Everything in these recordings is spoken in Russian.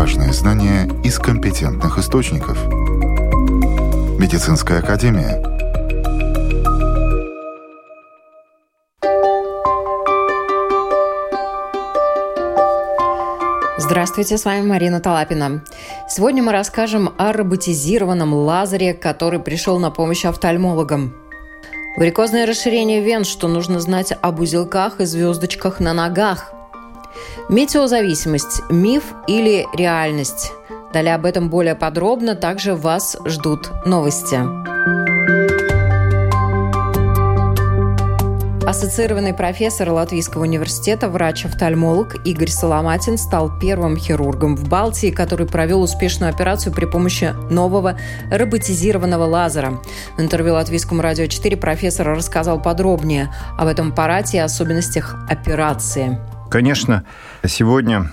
важные знания из компетентных источников. Медицинская академия. Здравствуйте, с вами Марина Талапина. Сегодня мы расскажем о роботизированном лазере, который пришел на помощь офтальмологам. Варикозное расширение вен, что нужно знать об узелках и звездочках на ногах – Метеозависимость – миф или реальность? Далее об этом более подробно. Также вас ждут новости. Ассоциированный профессор Латвийского университета, врач-офтальмолог Игорь Соломатин стал первым хирургом в Балтии, который провел успешную операцию при помощи нового роботизированного лазера. В интервью Латвийскому радио 4 профессор рассказал подробнее об этом аппарате и особенностях операции. Конечно, сегодня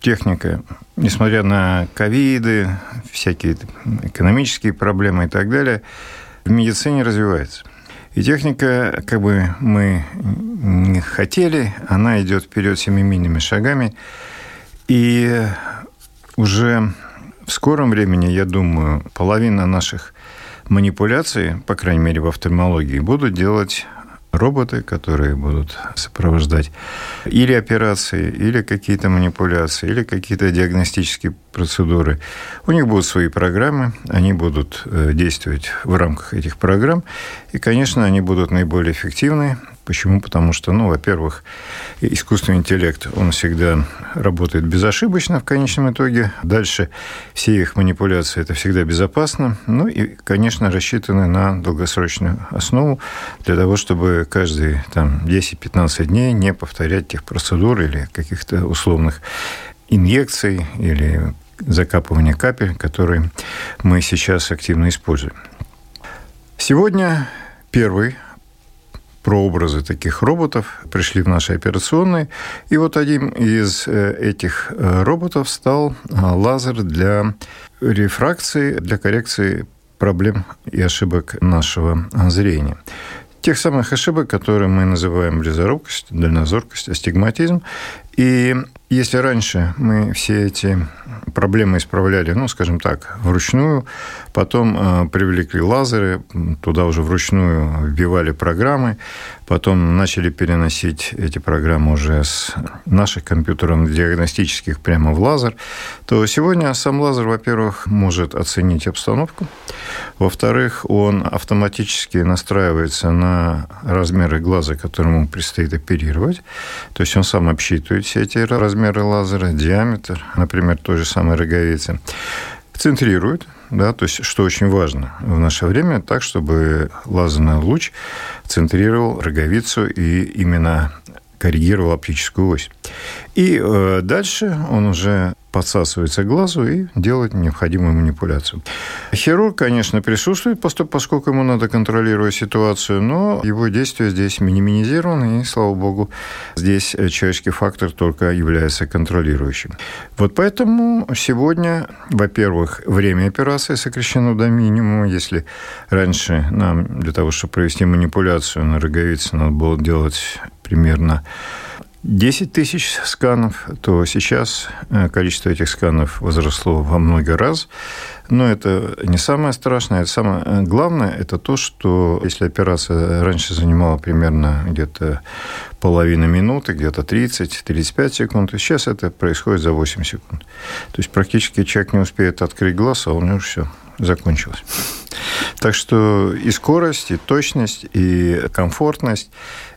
техника, несмотря на ковиды, всякие экономические проблемы и так далее, в медицине развивается. И техника, как бы мы не хотели, она идет вперед семимильными шагами. И уже в скором времени, я думаю, половина наших манипуляций, по крайней мере, в офтальмологии, будут делать роботы, которые будут сопровождать или операции, или какие-то манипуляции, или какие-то диагностические процедуры. У них будут свои программы, они будут э, действовать в рамках этих программ, и, конечно, они будут наиболее эффективны, Почему? Потому что, ну, во-первых, искусственный интеллект, он всегда работает безошибочно в конечном итоге. Дальше все их манипуляции – это всегда безопасно. Ну и, конечно, рассчитаны на долгосрочную основу для того, чтобы каждые там, 10-15 дней не повторять тех процедур или каких-то условных инъекций или закапывания капель, которые мы сейчас активно используем. Сегодня первый прообразы таких роботов пришли в наши операционные. И вот один из э, этих э, роботов стал э, лазер для рефракции, для коррекции проблем и ошибок нашего зрения тех самых ошибок, которые мы называем близорукость, дальнозоркость, астигматизм. И если раньше мы все эти проблемы исправляли, ну, скажем так, вручную, потом э, привлекли лазеры, туда уже вручную вбивали программы, потом начали переносить эти программы уже с наших компьютеров диагностических прямо в лазер, то сегодня сам лазер, во-первых, может оценить обстановку, во-вторых, он автоматически настраивается на размеры глаза, которому предстоит оперировать, то есть он сам обсчитывает все эти размеры лазера, диаметр, например, той же самой роговицы, центрирует, да, то есть, что очень важно в наше время, так, чтобы лазерный луч центрировал роговицу и именно коррегировал оптическую ось. И э, дальше он уже подсасывается глазу и делает необходимую манипуляцию. Хирург, конечно, присутствует, поскольку ему надо контролировать ситуацию, но его действия здесь минимизированы, и, слава богу, здесь человеческий фактор только является контролирующим. Вот поэтому сегодня, во-первых, время операции сокращено до минимума. Если раньше нам для того, чтобы провести манипуляцию на роговице, надо было делать примерно 10 тысяч сканов, то сейчас э, количество этих сканов возросло во много раз. Но это не самое страшное. Это самое э, главное – это то, что если операция раньше занимала примерно где-то половину минуты, где-то 30-35 секунд, то сейчас это происходит за 8 секунд. То есть практически человек не успеет открыть глаз, а него все закончилось. Так что и скорость, и точность, и комфортность,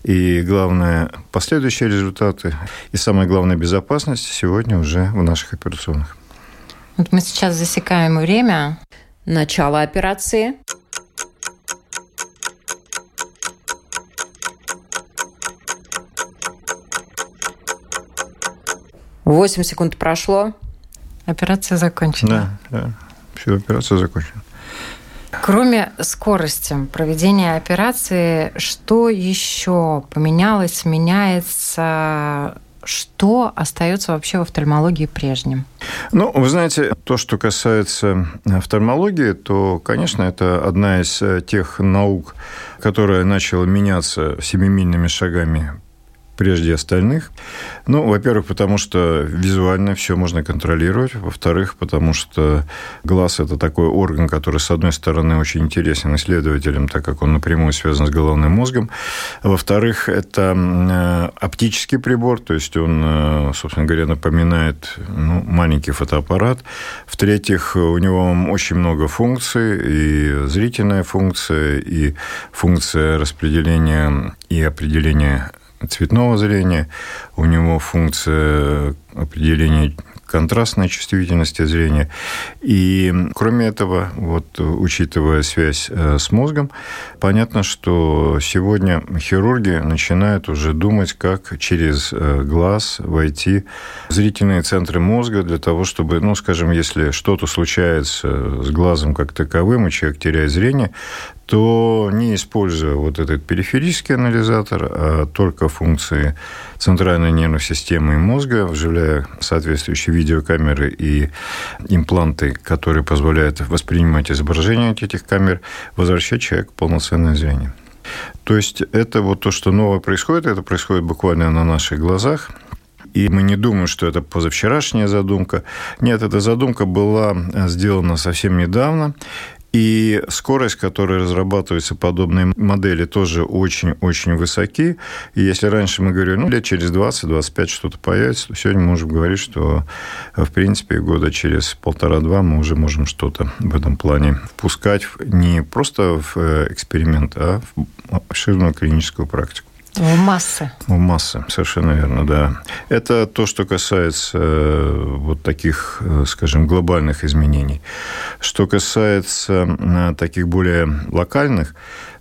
и, главное, последующие результаты, и самое главное, безопасность сегодня уже в наших операционных. Вот мы сейчас засекаем время. Начало операции. Восемь секунд прошло. Операция закончена. Да, да. Все, операция закончена. Кроме скорости проведения операции, что еще поменялось, меняется? Что остается вообще в офтальмологии прежним? Ну, вы знаете, то, что касается офтальмологии, то, конечно, это одна из тех наук, которая начала меняться семимильными шагами прежде остальных. Ну, во-первых, потому что визуально все можно контролировать. Во-вторых, потому что глаз – это такой орган, который, с одной стороны, очень интересен исследователям, так как он напрямую связан с головным мозгом. Во-вторых, это э, оптический прибор, то есть он, э, собственно говоря, напоминает ну, маленький фотоаппарат. В-третьих, у него очень много функций, и зрительная функция, и функция распределения и определения цветного зрения, у него функция определения контрастной чувствительности зрения. И кроме этого, вот учитывая связь э, с мозгом, понятно, что сегодня хирурги начинают уже думать, как через э, глаз войти в зрительные центры мозга для того, чтобы, ну, скажем, если что-то случается с глазом как таковым, и человек теряет зрение, то не используя вот этот периферический анализатор, а только функции центральной нервной системы и мозга, вживляя соответствующие видеокамеры и импланты, которые позволяют воспринимать изображение этих камер, возвращать человеку полноценное зрение. То есть это вот то, что новое происходит, это происходит буквально на наших глазах. И мы не думаем, что это позавчерашняя задумка. Нет, эта задумка была сделана совсем недавно. И скорость, которой разрабатываются подобные модели, тоже очень-очень высоки. И если раньше мы говорили, ну, лет через 20-25 что-то появится, то сегодня мы можем говорить, что, в принципе, года через полтора-два мы уже можем что-то в этом плане впускать не просто в э, эксперимент, а в обширную клиническую практику. Массы. В массы, совершенно верно, да. Это то, что касается э, вот таких, э, скажем, глобальных изменений. Что касается э, таких более локальных,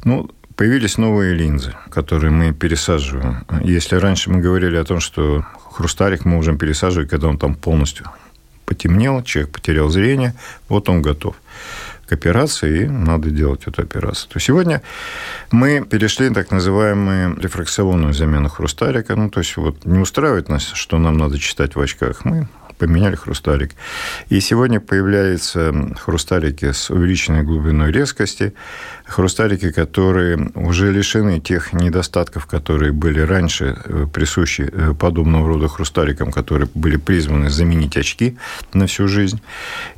ну, появились новые линзы, которые мы пересаживаем. Если раньше мы говорили о том, что хрусталик мы можем пересаживать, когда он там полностью потемнел, человек потерял зрение, вот он готов к операции, и надо делать эту операцию. То сегодня мы перешли на так называемую рефракционную замену хрусталика. Ну, то есть вот не устраивает нас, что нам надо читать в очках. Мы поменяли хрусталик. И сегодня появляются хрусталики с увеличенной глубиной резкости, хрусталики, которые уже лишены тех недостатков, которые были раньше э, присущи э, подобного рода хрусталикам, которые были призваны заменить очки на всю жизнь.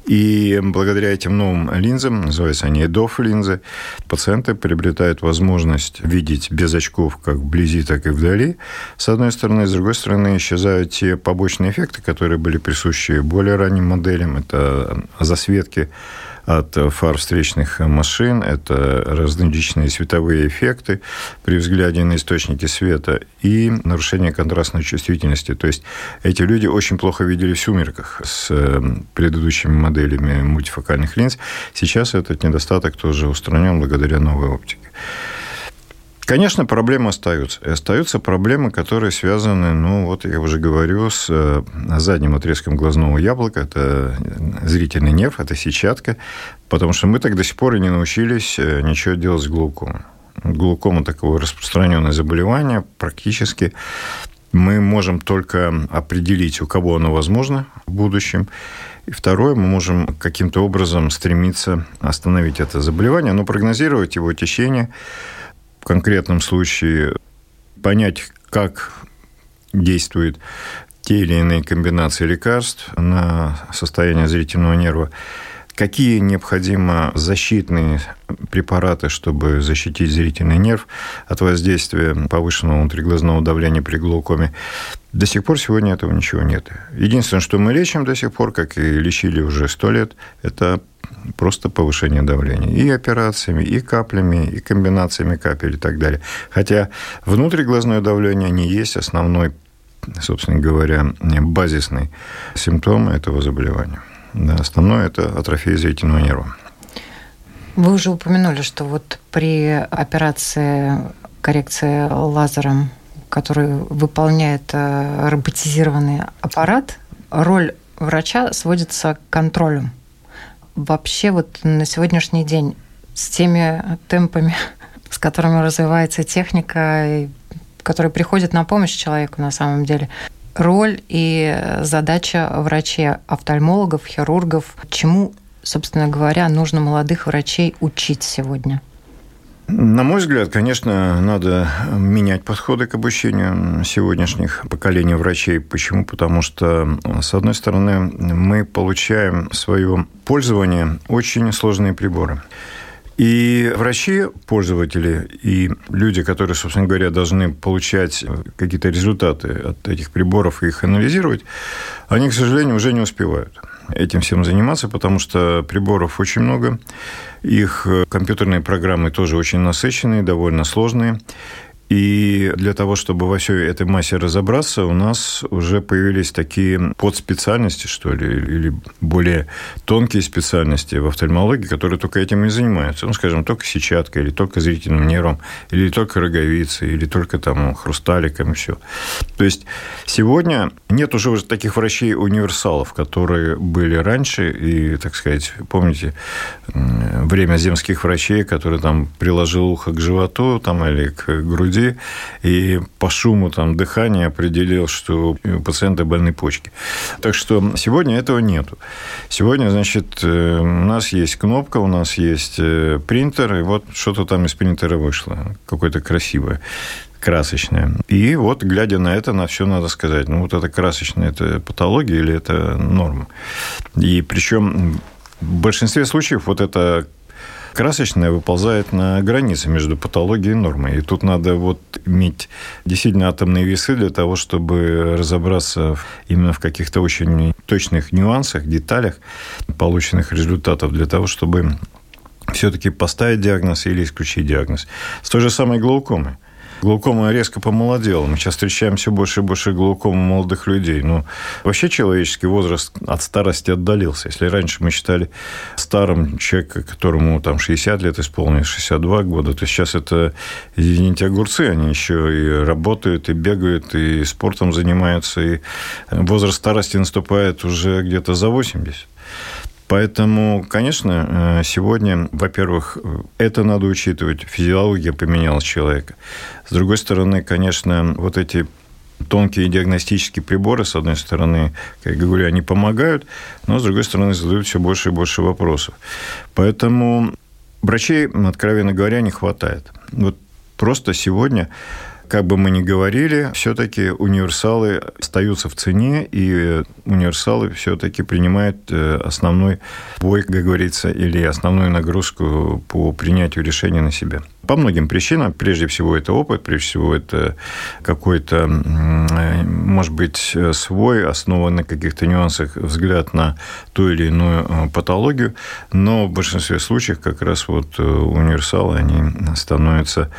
И благодаря этим новым линзам, называются они EDOF-линзы, пациенты приобретают возможность видеть без очков как вблизи, так и вдали, с одной стороны. С другой стороны, исчезают те побочные эффекты, которые были присущи более ранним моделям. Это засветки от фар встречных машин, это различные световые эффекты при взгляде на источники света и нарушение контрастной чувствительности. То есть эти люди очень плохо видели в сумерках с э, предыдущими моделями мультифокальных линз. Сейчас этот недостаток тоже устранен благодаря новой оптике. Конечно, проблемы остаются. И остаются проблемы, которые связаны, ну, вот я уже говорю, с э, задним отрезком глазного яблока. Это зрительный нерв, это сетчатка. Потому что мы так до сих пор и не научились э, ничего делать с глаукомой. Глаукома такое распространенное заболевание. Практически мы можем только определить, у кого оно возможно в будущем. И второе, мы можем каким-то образом стремиться остановить это заболевание, но прогнозировать его течение – в конкретном случае понять, как действуют те или иные комбинации лекарств на состояние зрительного нерва, какие необходимо защитные препараты, чтобы защитить зрительный нерв от воздействия повышенного внутриглазного давления при глаукоме. До сих пор сегодня этого ничего нет. Единственное, что мы лечим до сих пор, как и лечили уже сто лет, это просто повышение давления. И операциями, и каплями, и комбинациями капель и так далее. Хотя внутриглазное давление не есть основной, собственно говоря, базисный симптом этого заболевания. Да, основное – это атрофия зрительного нерва. Вы уже упомянули, что вот при операции коррекции лазером, который выполняет э, роботизированный аппарат, роль врача сводится к контролю вообще вот на сегодняшний день с теми темпами, с которыми развивается техника, которые приходят на помощь человеку на самом деле, роль и задача врачей, офтальмологов, хирургов, чему, собственно говоря, нужно молодых врачей учить сегодня? На мой взгляд, конечно, надо менять подходы к обучению сегодняшних поколений врачей. Почему? Потому что, с одной стороны, мы получаем в свое пользование очень сложные приборы. И врачи, пользователи и люди, которые, собственно говоря, должны получать какие-то результаты от этих приборов и их анализировать, они, к сожалению, уже не успевают этим всем заниматься, потому что приборов очень много, их компьютерные программы тоже очень насыщенные, довольно сложные. И для того, чтобы во всей этой массе разобраться, у нас уже появились такие подспециальности, что ли, или более тонкие специальности в офтальмологии, которые только этим и занимаются. Ну, скажем, только сетчатка, или только зрительным нервом, или только роговицей, или только там хрусталиком и все. То есть сегодня нет уже таких врачей-универсалов, которые были раньше, и, так сказать, помните, время земских врачей, которые там приложил ухо к животу там, или к груди, УЗИ и по шуму там, дыхания определил, что у пациента больны почки. Так что сегодня этого нету. Сегодня, значит, э, у нас есть кнопка, у нас есть э, принтер, и вот что-то там из принтера вышло, какое-то красивое красочное. И вот, глядя на это, на все надо сказать, ну, вот это красочное, это патология или это норма. И причем в большинстве случаев вот это красочная выползает на границе между патологией и нормой. И тут надо вот иметь действительно атомные весы для того, чтобы разобраться именно в каких-то очень точных нюансах, деталях полученных результатов, для того, чтобы все-таки поставить диагноз или исключить диагноз. С той же самой глаукомой. Глаукома резко помолодела. Мы сейчас встречаем все больше и больше глаукома молодых людей. Ну, вообще человеческий возраст от старости отдалился. Если раньше мы считали старым человека, которому там 60 лет исполнилось, 62 года, то сейчас это, извините, огурцы. Они еще и работают, и бегают, и спортом занимаются. И возраст старости наступает уже где-то за 80. Поэтому, конечно, э, сегодня, во-первых, это надо учитывать. Физиология поменялась человека. С другой стороны, конечно, вот эти тонкие диагностические приборы, с одной стороны, как я говорю, они помогают, но с другой стороны задают все больше и больше вопросов. Поэтому врачей, откровенно говоря, не хватает. Вот просто сегодня как бы мы ни говорили, все-таки универсалы остаются в цене, и универсалы все-таки принимают э, основной бой, как говорится, или основную нагрузку по принятию решения на себя. По многим причинам. Прежде всего, это опыт, прежде всего, это какой-то, может быть, свой, основанный на каких-то нюансах взгляд на ту или иную э, патологию. Но в большинстве случаев как раз вот э, универсалы, они становятся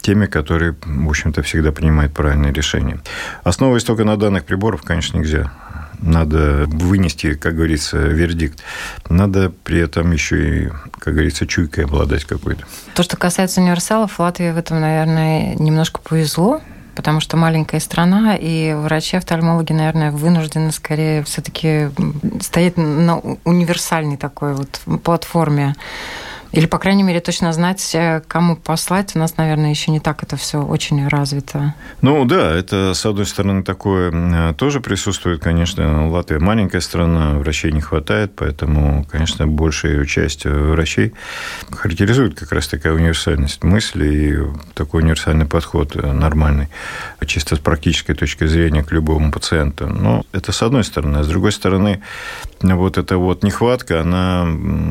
теми, которые, в общем-то, всегда принимают правильные решения. Основываясь только на данных приборов, конечно, нельзя надо вынести, как говорится, вердикт. Надо при этом еще и, как говорится, чуйкой обладать какой-то. То, что касается универсалов, Латвии в этом, наверное, немножко повезло, потому что маленькая страна, и врачи-офтальмологи, наверное, вынуждены скорее все-таки стоять на универсальной такой вот платформе или, по крайней мере, точно знать, э, кому послать. У нас, наверное, еще не так это все очень развито. Ну да, это, с одной стороны, такое тоже присутствует, конечно. Латвия маленькая страна, врачей не хватает, поэтому, конечно, большая часть врачей характеризует как раз такая универсальность мысли и такой универсальный подход нормальный, чисто с практической точки зрения к любому пациенту. Но это с одной стороны. А с другой стороны, вот эта вот нехватка, она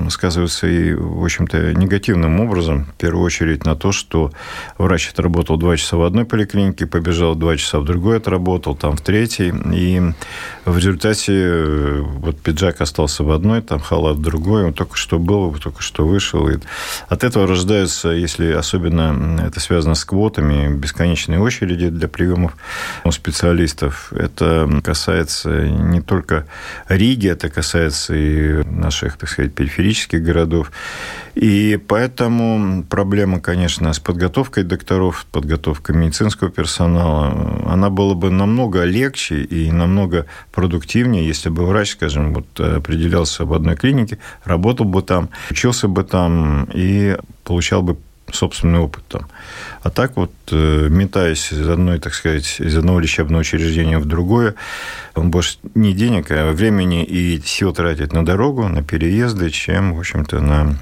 сказывается и, в общем общем-то, негативным образом. В первую очередь на то, что врач отработал два часа в одной поликлинике, побежал два часа в другой, отработал, там в третьей. И в результате э, вот пиджак остался в одной, там халат в другой. Он только что был, только что вышел. И от этого рождаются, если особенно это связано с квотами, бесконечные очереди для приемов у специалистов. Это касается не только Риги, это касается и наших, так сказать, периферических городов. И поэтому проблема, конечно, с подготовкой докторов, подготовкой медицинского персонала, она была бы намного легче и намного продуктивнее, если бы врач, скажем, вот определялся в одной клинике, работал бы там, учился бы там и получал бы собственный опыт там. А так вот, э, метаясь из одной, так сказать, из одного лечебного учреждения в другое, он больше не денег, а времени и сил тратит на дорогу, на переезды, чем, в общем-то, на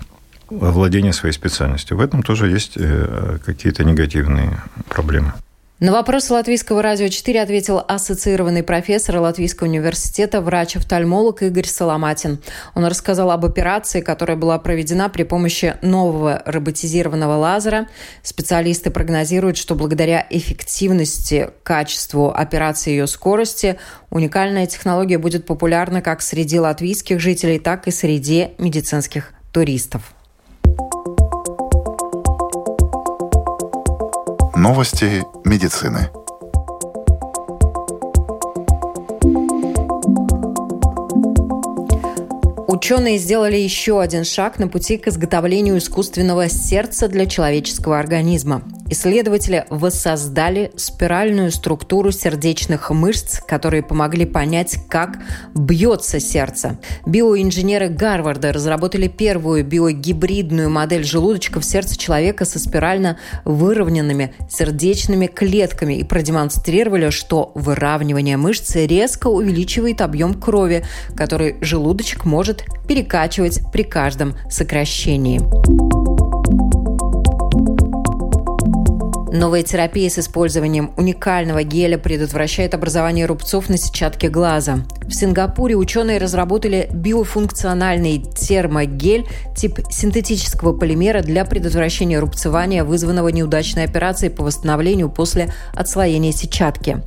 овладения своей специальностью. В этом тоже есть э, какие-то негативные проблемы. На вопрос Латвийского радио 4 ответил ассоциированный профессор Латвийского университета, врач-офтальмолог Игорь Соломатин. Он рассказал об операции, которая была проведена при помощи нового роботизированного лазера. Специалисты прогнозируют, что благодаря эффективности, качеству операции и ее скорости уникальная технология будет популярна как среди латвийских жителей, так и среди медицинских туристов. Новости медицины. Ученые сделали еще один шаг на пути к изготовлению искусственного сердца для человеческого организма. Исследователи воссоздали спиральную структуру сердечных мышц, которые помогли понять, как бьется сердце. Биоинженеры Гарварда разработали первую биогибридную модель желудочка в сердце человека со спирально выровненными сердечными клетками и продемонстрировали, что выравнивание мышцы резко увеличивает объем крови, который желудочек может перекачивать при каждом сокращении. Новая терапия с использованием уникального геля предотвращает образование рубцов на сетчатке глаза. В Сингапуре ученые разработали биофункциональный термогель тип синтетического полимера для предотвращения рубцевания, вызванного неудачной операцией по восстановлению после отслоения сетчатки.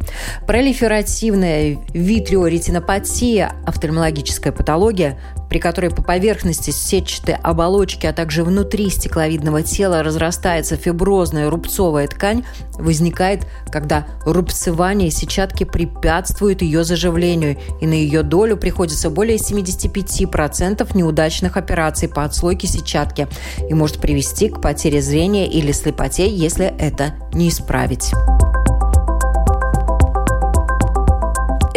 Пролиферативная витриоретинопатия, офтальмологическая патология, при которой по поверхности сетчатой оболочки, а также внутри стекловидного тела разрастается фиброзная рубцовая ткань, возникает, когда рубцевание сетчатки препятствует ее заживлению, и на ее долю приходится более 75% неудачных операций по отслойке сетчатки и может привести к потере зрения или слепоте, если это не исправить.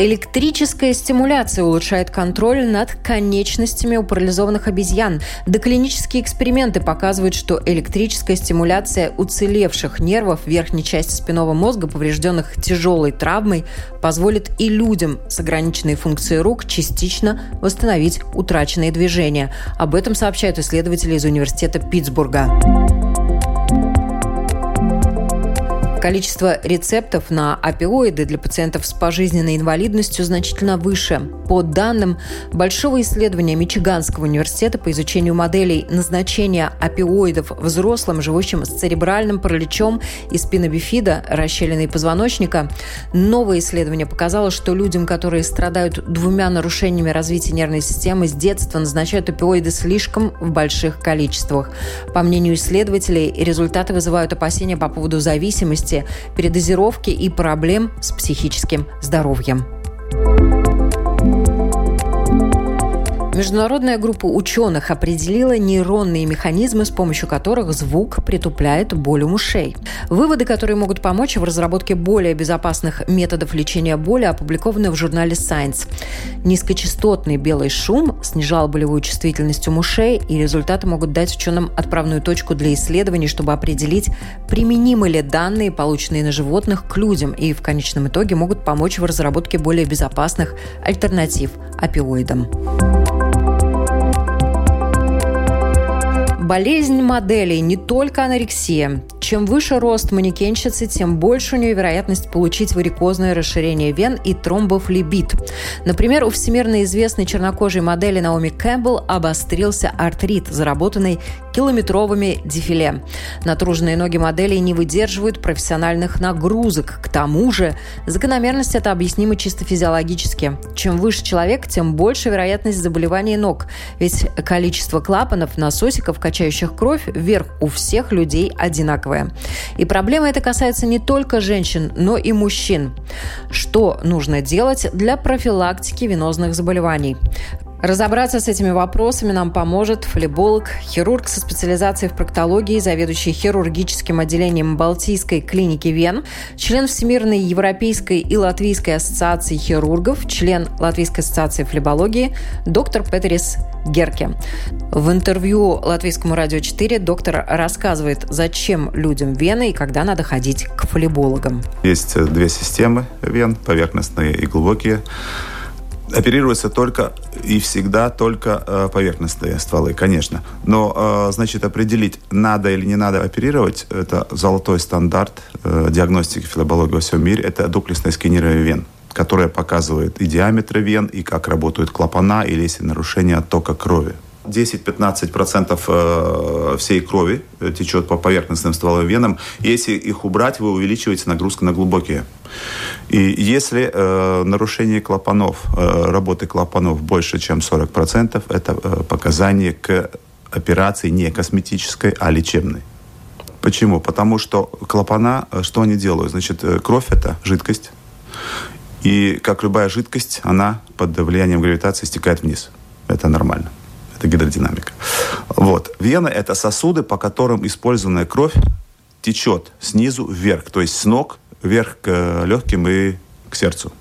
Электрическая стимуляция улучшает контроль над конечностями у парализованных обезьян. Доклинические эксперименты показывают, что электрическая стимуляция уцелевших нервов верхней части спинного мозга, поврежденных тяжелой травмой, позволит и людям с ограниченной функцией рук частично восстановить утраченные движения. Об этом сообщают исследователи из Университета Питтсбурга. Количество рецептов на опиоиды для пациентов с пожизненной инвалидностью значительно выше. По данным большого исследования Мичиганского университета по изучению моделей назначения опиоидов взрослым, живущим с церебральным параличом и спинобифида, расщелиной позвоночника, новое исследование показало, что людям, которые страдают двумя нарушениями развития нервной системы, с детства назначают опиоиды слишком в больших количествах. По мнению исследователей, результаты вызывают опасения по поводу зависимости передозировки и проблем с психическим здоровьем. Международная группа ученых определила нейронные механизмы, с помощью которых звук притупляет боль у мышей. Выводы, которые могут помочь в разработке более безопасных методов лечения боли, опубликованы в журнале Science. Низкочастотный белый шум снижал болевую чувствительность у мышей, и результаты могут дать ученым отправную точку для исследований, чтобы определить, применимы ли данные, полученные на животных, к людям, и в конечном итоге могут помочь в разработке более безопасных альтернатив опиоидам. Болезнь моделей не только анорексия. Чем выше рост манекенщицы, тем больше у нее вероятность получить варикозное расширение вен и тромбофлебит. Например, у всемирно известной чернокожей модели Наоми Кэмпбелл обострился артрит, заработанный километровыми дефиле. Натруженные ноги моделей не выдерживают профессиональных нагрузок. К тому же закономерность это объяснима чисто физиологически. Чем выше человек, тем больше вероятность заболеваний ног. Ведь количество клапанов, насосиков, качающих кровь, вверх у всех людей одинаковое. И проблема эта касается не только женщин, но и мужчин. Что нужно делать для профилактики венозных заболеваний? Разобраться с этими вопросами нам поможет флеболог, хирург со специализацией в проктологии, заведующий хирургическим отделением Балтийской клиники Вен, член Всемирной Европейской и Латвийской ассоциации хирургов, член Латвийской ассоциации флебологии, доктор Петерис Герке. В интервью Латвийскому радио 4 доктор рассказывает, зачем людям вены и когда надо ходить к флебологам. Есть две системы вен, поверхностные и глубокие. Оперируются только и всегда только э, поверхностные стволы, конечно. Но, э, значит, определить, надо или не надо оперировать, это золотой стандарт э, диагностики филобологии во всем мире, это дуплесное сканирование вен которое показывает и диаметр вен, и как работают клапана, или если нарушение оттока крови. 10-15% э, всей крови э, течет по поверхностным стволовым венам. Если их убрать, вы увеличиваете нагрузку на глубокие. И если э, нарушение клапанов, э, работы клапанов больше, чем 40%, это э, показание к операции не косметической, а лечебной. Почему? Потому что клапана, э, что они делают? Значит, кровь – это жидкость. И, как любая жидкость, она под влиянием гравитации стекает вниз. Это нормально это гидродинамика. Вот. Вены – это сосуды, по которым использованная кровь течет снизу вверх, то есть с ног вверх к легким и к сердцу.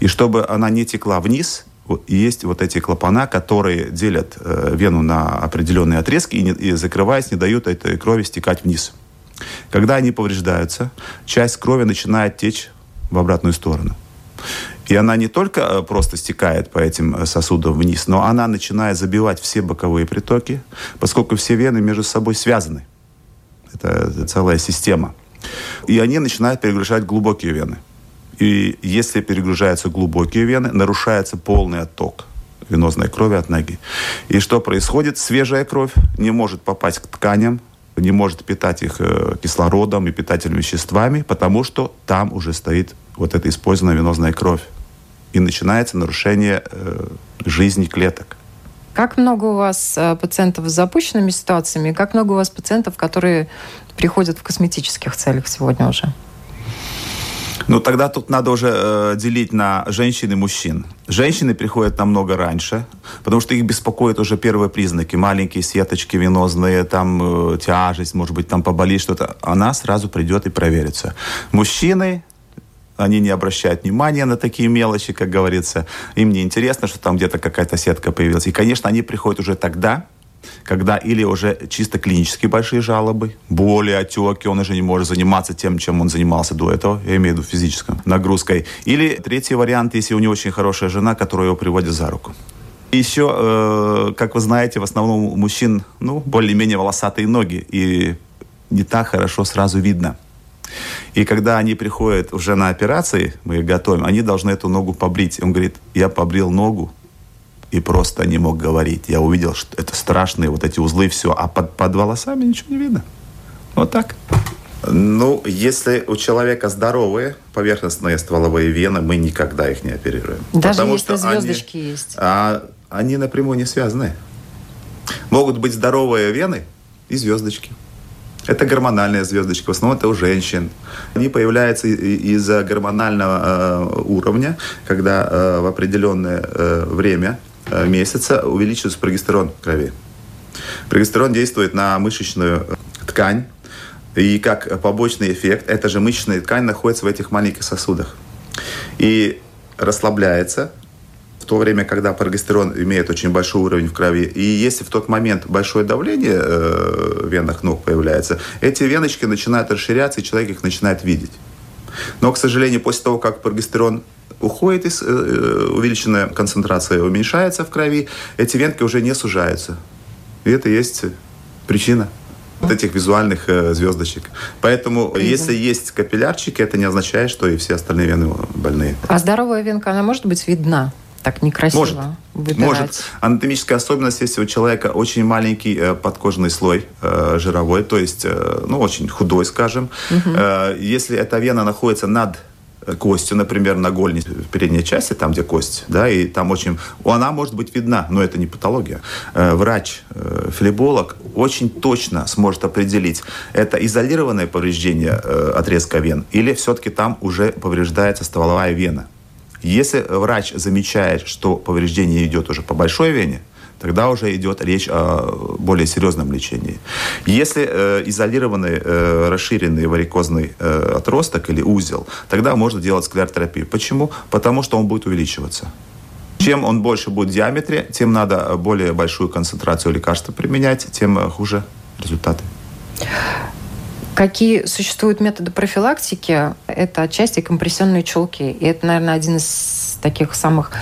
И чтобы она не текла вниз, есть вот эти клапана, которые делят э, вену на определенные отрезки и, не, и закрываясь, не дают этой крови стекать вниз. Когда они повреждаются, часть крови начинает течь в обратную сторону. И она не только э, просто стекает по этим э, сосудам вниз, но она начинает забивать все боковые притоки, поскольку все вены между собой связаны. Это целая система. И они начинают перегружать глубокие вены. И если перегружаются глубокие вены, нарушается полный отток венозной крови от ноги. И что происходит? Свежая кровь не может попасть к тканям, не может питать их э, кислородом и питательными веществами, потому что там уже стоит вот эта использованная венозная кровь и начинается нарушение э, жизни клеток. Как много у вас э, пациентов с запущенными ситуациями, как много у вас пациентов, которые приходят в косметических целях сегодня уже? Ну, тогда тут надо уже э, делить на женщин и мужчин. Женщины приходят намного раньше, потому что их беспокоят уже первые признаки. Маленькие сеточки венозные, там э, тяжесть, может быть, там поболит что-то. Она сразу придет и проверится. Мужчины они не обращают внимания на такие мелочи, как говорится. Им не интересно, что там где-то какая-то сетка появилась. И, конечно, они приходят уже тогда, когда или уже чисто клинические большие жалобы, боли, отеки, он уже не может заниматься тем, чем он занимался до этого, я имею в виду физической нагрузкой. Или третий вариант, если у него очень хорошая жена, которая его приводит за руку. Еще, э, как вы знаете, в основном у мужчин, ну, более-менее волосатые ноги, и не так хорошо сразу видно – и когда они приходят уже на операции, мы их готовим, они должны эту ногу побрить. Он говорит, я побрил ногу и просто не мог говорить. Я увидел, что это страшные вот эти узлы, все, а под, под волосами ничего не видно. Вот так. Ну, если у человека здоровые поверхностные стволовые вены, мы никогда их не оперируем. Даже потому если что звездочки они, есть? А, они напрямую не связаны. Могут быть здоровые вены и звездочки. Это гормональная звездочка, в основном это у женщин. Они появляются из-за гормонального э, уровня, когда э, в определенное э, время месяца увеличивается прогестерон в крови. Прогестерон действует на мышечную ткань, и как побочный эффект, эта же мышечная ткань находится в этих маленьких сосудах. И расслабляется, то время, когда прогестерон имеет очень большой уровень в крови, и если в тот момент большое давление э, в венах ног появляется, эти веночки начинают расширяться, и человек их начинает видеть. Но, к сожалению, после того, как прогестерон уходит из э, увеличенная концентрация уменьшается в крови, эти венки уже не сужаются. И это есть причина вот этих визуальных э, звездочек. Поэтому, mm-hmm. если есть капиллярчики, это не означает, что и все остальные вены больные. А здоровая венка, она может быть видна? Так некрасиво может, выбирать. Может. Анатомическая особенность, если у человека очень маленький э, подкожный слой э, жировой, то есть, э, ну, очень худой, скажем. Угу. Э, если эта вена находится над костью, например, на гольне в передней части, там, где кость, да, и там очень... Она может быть видна, но это не патология. Врач, флеболог очень точно сможет определить, это изолированное повреждение отрезка вен или все-таки там уже повреждается стволовая вена. Если врач замечает, что повреждение идет уже по большой вене, тогда уже идет речь о более серьезном лечении. Если э, изолированный э, расширенный варикозный э, отросток или узел, тогда можно делать склеротерапию. Почему? Потому что он будет увеличиваться. Чем он больше будет в диаметре, тем надо более большую концентрацию лекарства применять, тем э, хуже результаты. Какие существуют методы профилактики? Это отчасти компрессионные чулки. И это, наверное, один из таких самых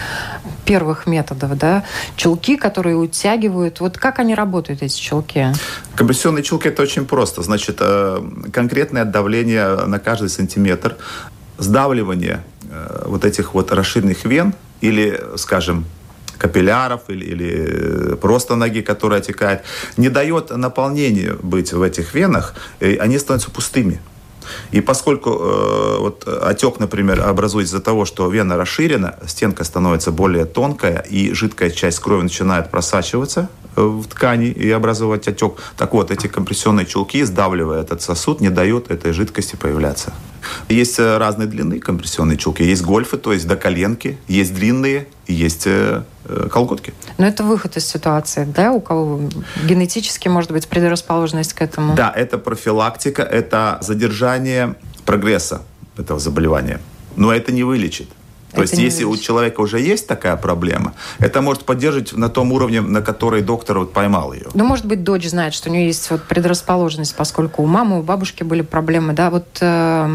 первых методов, да, чулки, которые утягивают. Вот как они работают, эти чулки? Компрессионные чулки – это очень просто. Значит, э, конкретное давление на каждый сантиметр, сдавливание э, вот этих вот расширенных вен или, скажем, капилляров или, или просто ноги, которая отекает, не дает наполнению быть в этих венах, и они становятся пустыми. И поскольку э, вот отек, например, образуется из-за того, что вена расширена, стенка становится более тонкая, и жидкая часть крови начинает просачиваться э, в ткани и образовать отек. Так вот, эти компрессионные чулки, сдавливая этот сосуд, не дают этой жидкости появляться. Есть э, разные длины компрессионные чулки. Есть гольфы, то есть до коленки. Есть длинные, есть э, э, колготки. Но это выход из ситуации, да? У кого генетически может быть предрасположенность к этому? Да, это профилактика, это задержание прогресса этого заболевания. Но это не вылечит. То есть, если у человека уже есть такая проблема, это может поддерживать на том уровне, на который доктор вот поймал ее. Ну, может быть, дочь знает, что у нее есть вот предрасположенность, поскольку у мамы, у бабушки были проблемы, да, вот э,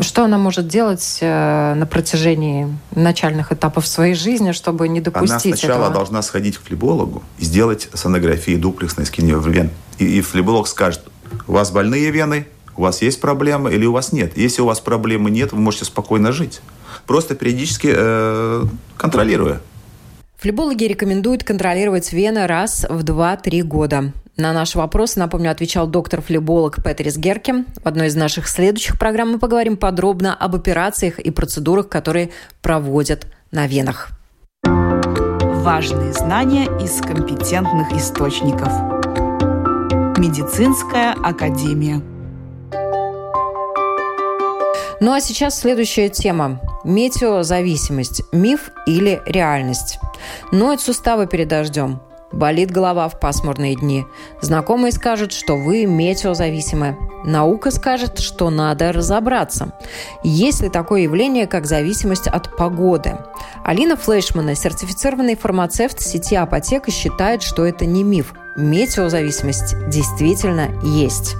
что она может делать э, на протяжении начальных этапов своей жизни, чтобы не допустить Она сначала этого? должна сходить к флебологу и сделать сонографию дуплексной скинья вен. И, и флеболог скажет, у вас больные вены, у вас есть проблемы или у вас нет. Если у вас проблемы нет, вы можете спокойно жить просто периодически э, контролируя. Флебологи рекомендуют контролировать вены раз в 2-3 года. На наши вопросы, напомню, отвечал доктор-флеболог Петрис Герке. В одной из наших следующих программ мы поговорим подробно об операциях и процедурах, которые проводят на венах. Важные знания из компетентных источников. Медицинская академия. Ну а сейчас следующая тема. Метеозависимость. Миф или реальность? Ноют суставы перед дождем. Болит голова в пасмурные дни. Знакомые скажут, что вы метеозависимы. Наука скажет, что надо разобраться. Есть ли такое явление, как зависимость от погоды? Алина Флешмана, сертифицированный фармацевт сети апотека, считает, что это не миф. Метеозависимость действительно есть.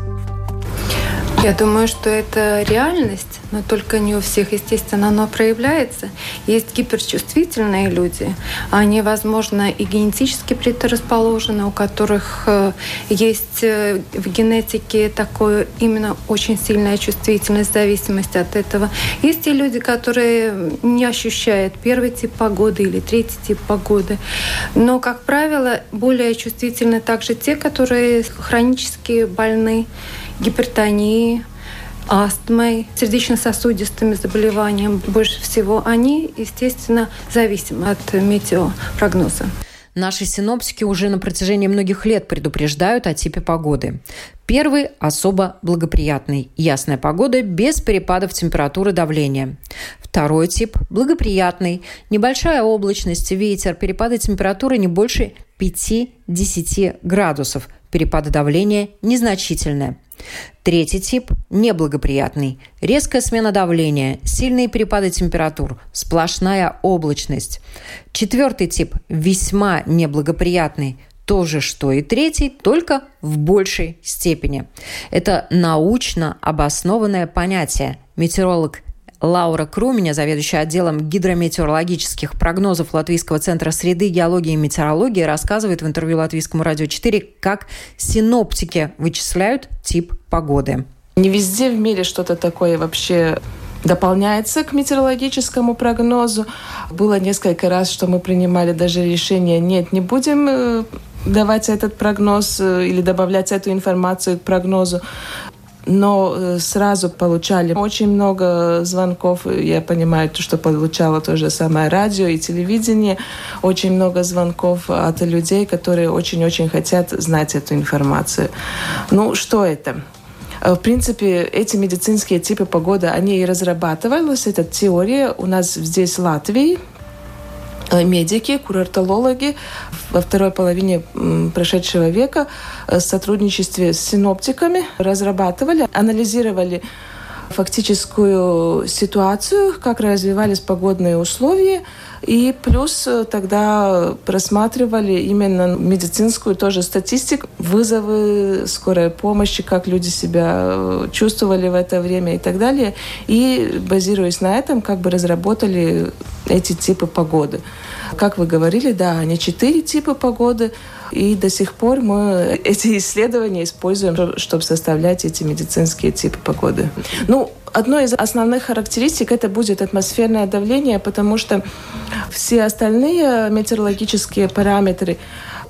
Я думаю, что это реальность, но только не у всех, естественно, оно проявляется. Есть гиперчувствительные люди, они, возможно, и генетически предрасположены, у которых э, есть э, в генетике такое именно очень сильная чувствительность, зависимость от этого. Есть и люди, которые не ощущают первый тип погоды или третий тип погоды. Но, как правило, более чувствительны также те, которые хронически больны гипертонией, астмой, сердечно-сосудистыми заболеваниями больше всего, они, естественно, зависимы от метеопрогноза. Наши синоптики уже на протяжении многих лет предупреждают о типе погоды. Первый – особо благоприятный. Ясная погода без перепадов температуры давления. Второй тип – благоприятный. Небольшая облачность, ветер, перепады температуры не больше 5-10 градусов. Перепады давления незначительные. Третий тип – неблагоприятный. Резкая смена давления, сильные перепады температур, сплошная облачность. Четвертый тип – весьма неблагоприятный. То же, что и третий, только в большей степени. Это научно обоснованное понятие. Метеоролог Лаура Круменя, заведующая отделом гидрометеорологических прогнозов Латвийского центра среды, геологии и метеорологии, рассказывает в интервью Латвийскому радио 4, как синоптики вычисляют тип погоды. Не везде в мире что-то такое вообще дополняется к метеорологическому прогнозу. Было несколько раз, что мы принимали даже решение, нет, не будем э, давать этот прогноз э, или добавлять эту информацию к прогнозу но э, сразу получали очень много звонков. Я понимаю, что получала то же самое радио и телевидение. Очень много звонков от людей, которые очень-очень хотят знать эту информацию. Ну, что это? Э, в принципе, эти медицинские типы погоды, они и разрабатывались. Это теория у нас здесь в Латвии. Э, медики, курортологи во второй половине прошедшего века э, в сотрудничестве с синоптиками разрабатывали, анализировали фактическую ситуацию, как развивались погодные условия, и плюс э, тогда просматривали именно медицинскую тоже статистику, вызовы скорой помощи, как люди себя э, чувствовали в это время и так далее. И базируясь на этом, как бы разработали эти типы погоды. Как вы говорили, да, они четыре типа погоды, и до сих пор мы эти исследования используем, чтобы составлять эти медицинские типы погоды. Ну, одной из основных характеристик это будет атмосферное давление, потому что все остальные метеорологические параметры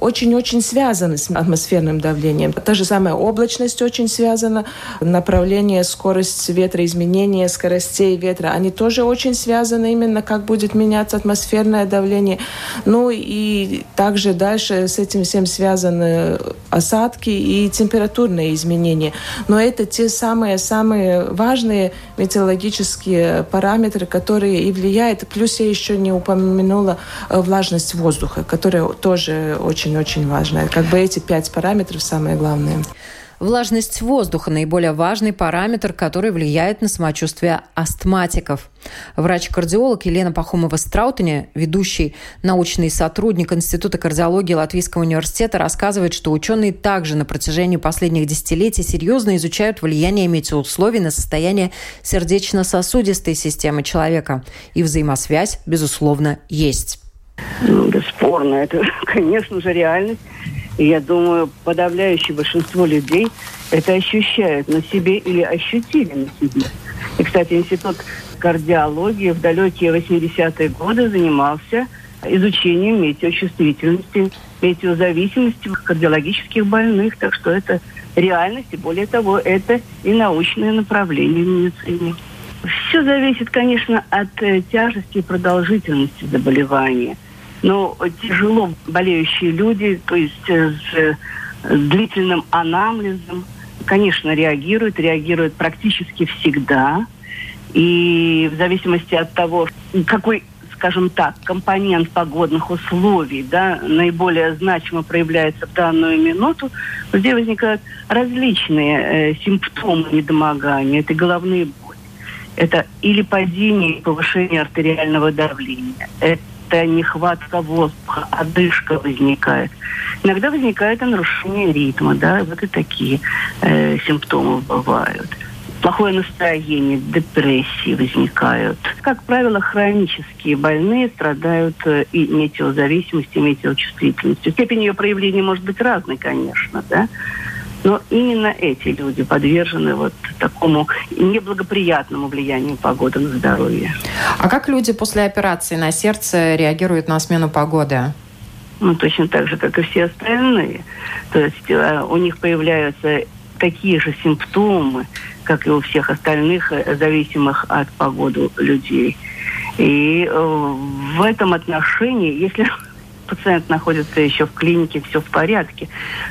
очень-очень связаны с атмосферным давлением. Та же самая облачность очень связана, направление, скорость ветра, изменение скоростей ветра, они тоже очень связаны именно, как будет меняться атмосферное давление. Ну и также дальше с этим всем связаны осадки и температурные изменения. Но это те самые-самые важные метеорологические параметры, которые и влияют. Плюс я еще не упомянула э, влажность воздуха, которая тоже очень очень-очень важно. Как бы эти пять параметров самые главные. Влажность воздуха – наиболее важный параметр, который влияет на самочувствие астматиков. Врач-кардиолог Елена Пахомова-Страутыня, ведущий научный сотрудник Института кардиологии Латвийского университета, рассказывает, что ученые также на протяжении последних десятилетий серьезно изучают влияние метеоусловий на состояние сердечно-сосудистой системы человека. И взаимосвязь, безусловно, есть. Ну, бесспорно, это, конечно же, реальность. И я думаю, подавляющее большинство людей это ощущают на себе или ощутили на себе. И, кстати, Институт кардиологии в далекие 80-е годы занимался изучением метеочувствительности, метеозависимости кардиологических больных. Так что это реальность, и более того, это и научное направление в медицине. Все зависит, конечно, от э, тяжести и продолжительности заболевания. Но тяжело болеющие люди, то есть э, с, с длительным анамнезом, конечно, реагируют, реагируют практически всегда. И в зависимости от того, какой скажем так, компонент погодных условий, да, наиболее значимо проявляется в данную минуту, где возникают различные э, симптомы недомогания. Это головные боли, это или падение и повышение артериального давления, это это нехватка воздуха, одышка возникает. Иногда возникает и нарушение ритма, да, вот и такие э, симптомы бывают. Плохое настроение, депрессии возникают. Как правило, хронические больные страдают э, и метеозависимостью, и метеочувствительностью. Степень ее проявления может быть разной, конечно, да. Но именно эти люди подвержены вот такому неблагоприятному влиянию погоды на здоровье. А как люди после операции на сердце реагируют на смену погоды? Ну, точно так же, как и все остальные. То есть э, у них появляются такие же симптомы, как и у всех остальных э, зависимых от погоды людей. И э, в этом отношении, если пациент находится еще в клинике, все в порядке.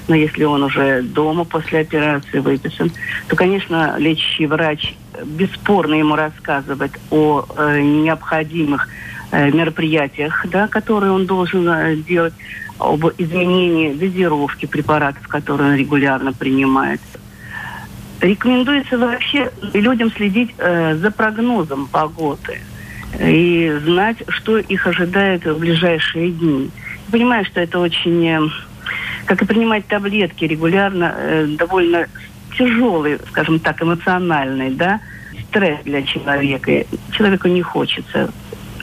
Но если он уже дома после операции выписан, то, конечно, лечащий врач бесспорно ему рассказывает о э, необходимых э, мероприятиях, да, которые он должен э, делать, об изменении дозировки препаратов, которые он регулярно принимает. Рекомендуется вообще людям следить э, за прогнозом погоды и знать, что их ожидает в ближайшие дни понимаю, что это очень, э, как и принимать таблетки регулярно, э, довольно тяжелый, скажем так, эмоциональный, да, стресс для человека. Человеку не хочется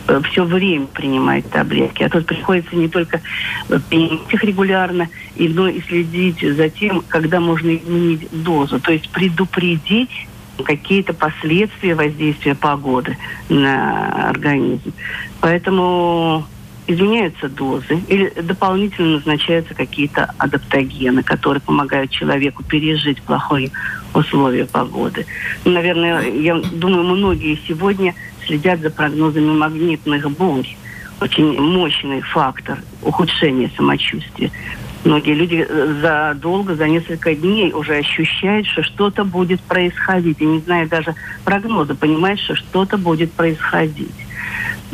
э, все время принимать таблетки. А тут приходится не только принимать их регулярно, но и следить за тем, когда можно изменить дозу. То есть предупредить какие-то последствия воздействия погоды на организм. Поэтому изменяются дозы или дополнительно назначаются какие-то адаптогены, которые помогают человеку пережить плохие условия погоды. Наверное, я думаю, многие сегодня следят за прогнозами магнитных бурь. Очень мощный фактор ухудшения самочувствия. Многие люди э, задолго, за несколько дней уже ощущают, что что-то будет происходить. И не зная даже прогноза, понимают, что что-то будет происходить.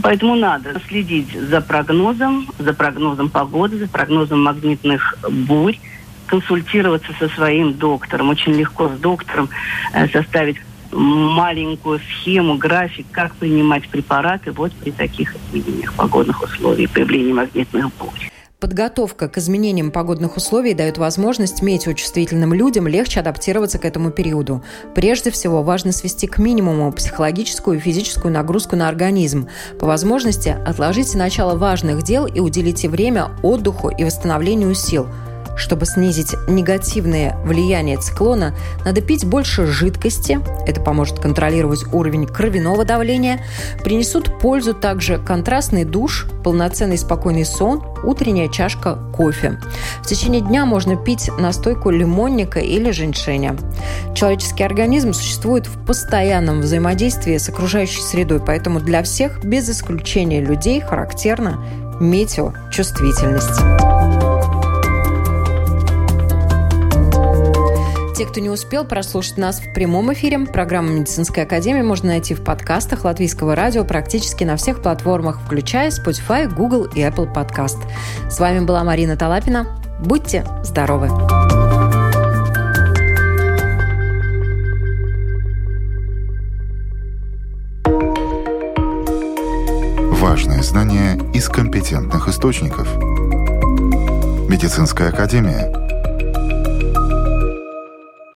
Поэтому надо следить за прогнозом, за прогнозом погоды, за прогнозом магнитных бурь, консультироваться со своим доктором. Очень легко с доктором э, составить маленькую схему, график, как принимать препараты вот при таких изменениях погодных условий, появлении магнитных бурь. Подготовка к изменениям погодных условий дает возможность метеочувствительным людям легче адаптироваться к этому периоду. Прежде всего, важно свести к минимуму психологическую и физическую нагрузку на организм. По возможности отложите начало важных дел и уделите время отдыху и восстановлению сил – чтобы снизить негативное влияние циклона, надо пить больше жидкости, это поможет контролировать уровень кровяного давления. Принесут пользу также контрастный душ, полноценный спокойный сон, утренняя чашка кофе. В течение дня можно пить настойку лимонника или женьшеня. Человеческий организм существует в постоянном взаимодействии с окружающей средой, поэтому для всех, без исключения людей, характерна метеочувствительность. Те, кто не успел прослушать нас в прямом эфире, программу «Медицинская академия» можно найти в подкастах Латвийского радио практически на всех платформах, включая Spotify, Google и Apple Podcast. С вами была Марина Талапина. Будьте здоровы! Важные знания из компетентных источников. Медицинская академия –